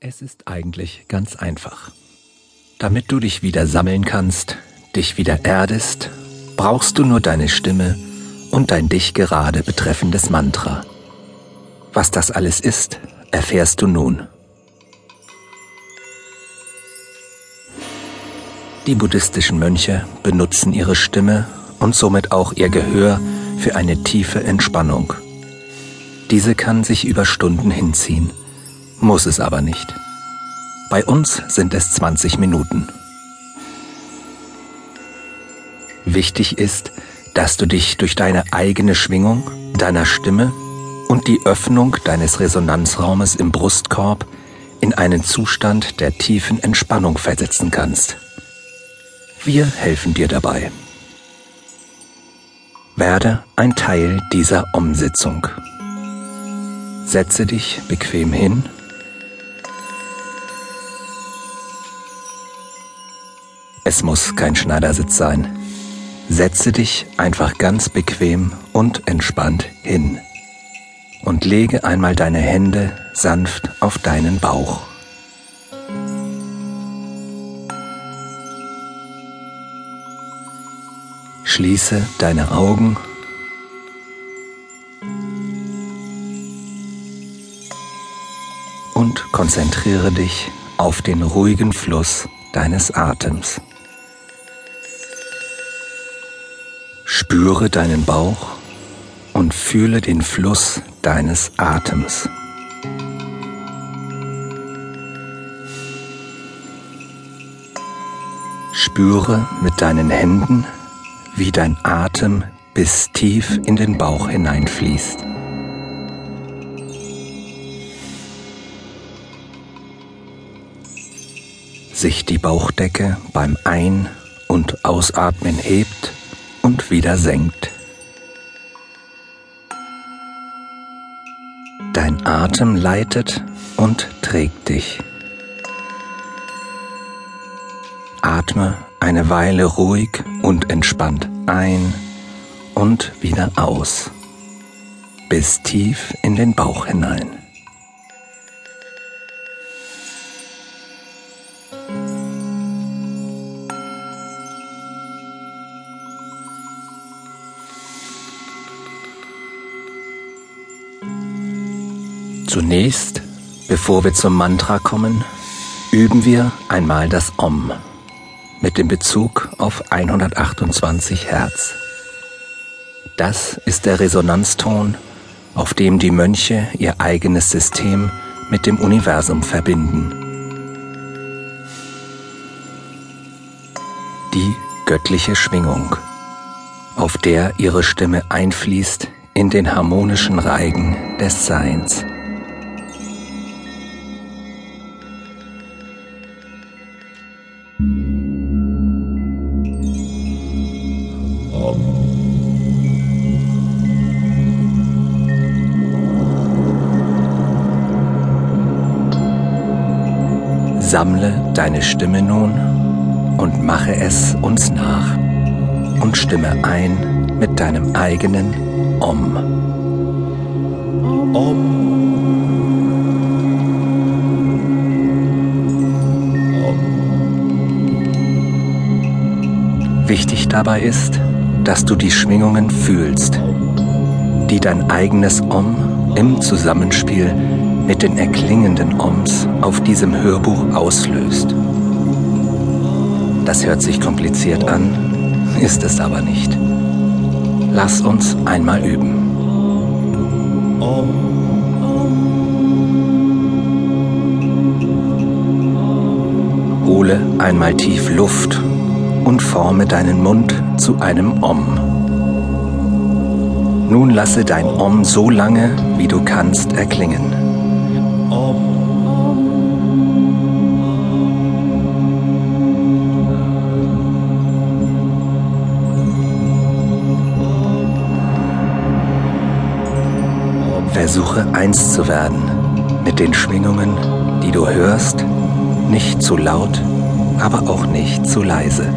Es ist eigentlich ganz einfach. Damit du dich wieder sammeln kannst, dich wieder erdest, brauchst du nur deine Stimme und dein dich gerade betreffendes Mantra. Was das alles ist, erfährst du nun. Die buddhistischen Mönche benutzen ihre Stimme und somit auch ihr Gehör für eine tiefe Entspannung. Diese kann sich über Stunden hinziehen muss es aber nicht. Bei uns sind es 20 Minuten. Wichtig ist, dass du dich durch deine eigene Schwingung, deiner Stimme und die Öffnung deines Resonanzraumes im Brustkorb in einen Zustand der tiefen Entspannung versetzen kannst. Wir helfen dir dabei. Werde ein Teil dieser Umsitzung. Setze dich bequem hin Es muss kein Schneidersitz sein. Setze dich einfach ganz bequem und entspannt hin und lege einmal deine Hände sanft auf deinen Bauch. Schließe deine Augen und konzentriere dich auf den ruhigen Fluss deines Atems. Spüre deinen Bauch und fühle den Fluss deines Atems. Spüre mit deinen Händen, wie dein Atem bis tief in den Bauch hineinfließt. Sich die Bauchdecke beim Ein- und Ausatmen hebt und wieder senkt. Dein Atem leitet und trägt dich. Atme eine Weile ruhig und entspannt ein und wieder aus, bis tief in den Bauch hinein. Zunächst, bevor wir zum Mantra kommen, üben wir einmal das Om mit dem Bezug auf 128 Hertz. Das ist der Resonanzton, auf dem die Mönche ihr eigenes System mit dem Universum verbinden. Die göttliche Schwingung, auf der ihre Stimme einfließt in den harmonischen Reigen des Seins. Sammle deine Stimme nun und mache es uns nach und stimme ein mit deinem eigenen Om. Om. Wichtig dabei ist, dass du die Schwingungen fühlst, die dein eigenes Om im Zusammenspiel mit den erklingenden Oms auf diesem Hörbuch auslöst. Das hört sich kompliziert an, ist es aber nicht. Lass uns einmal üben. Hole einmal tief Luft und forme deinen Mund zu einem Om. Nun lasse dein Om so lange, wie du kannst, erklingen. Versuche eins zu werden mit den Schwingungen, die du hörst, nicht zu laut, aber auch nicht zu leise.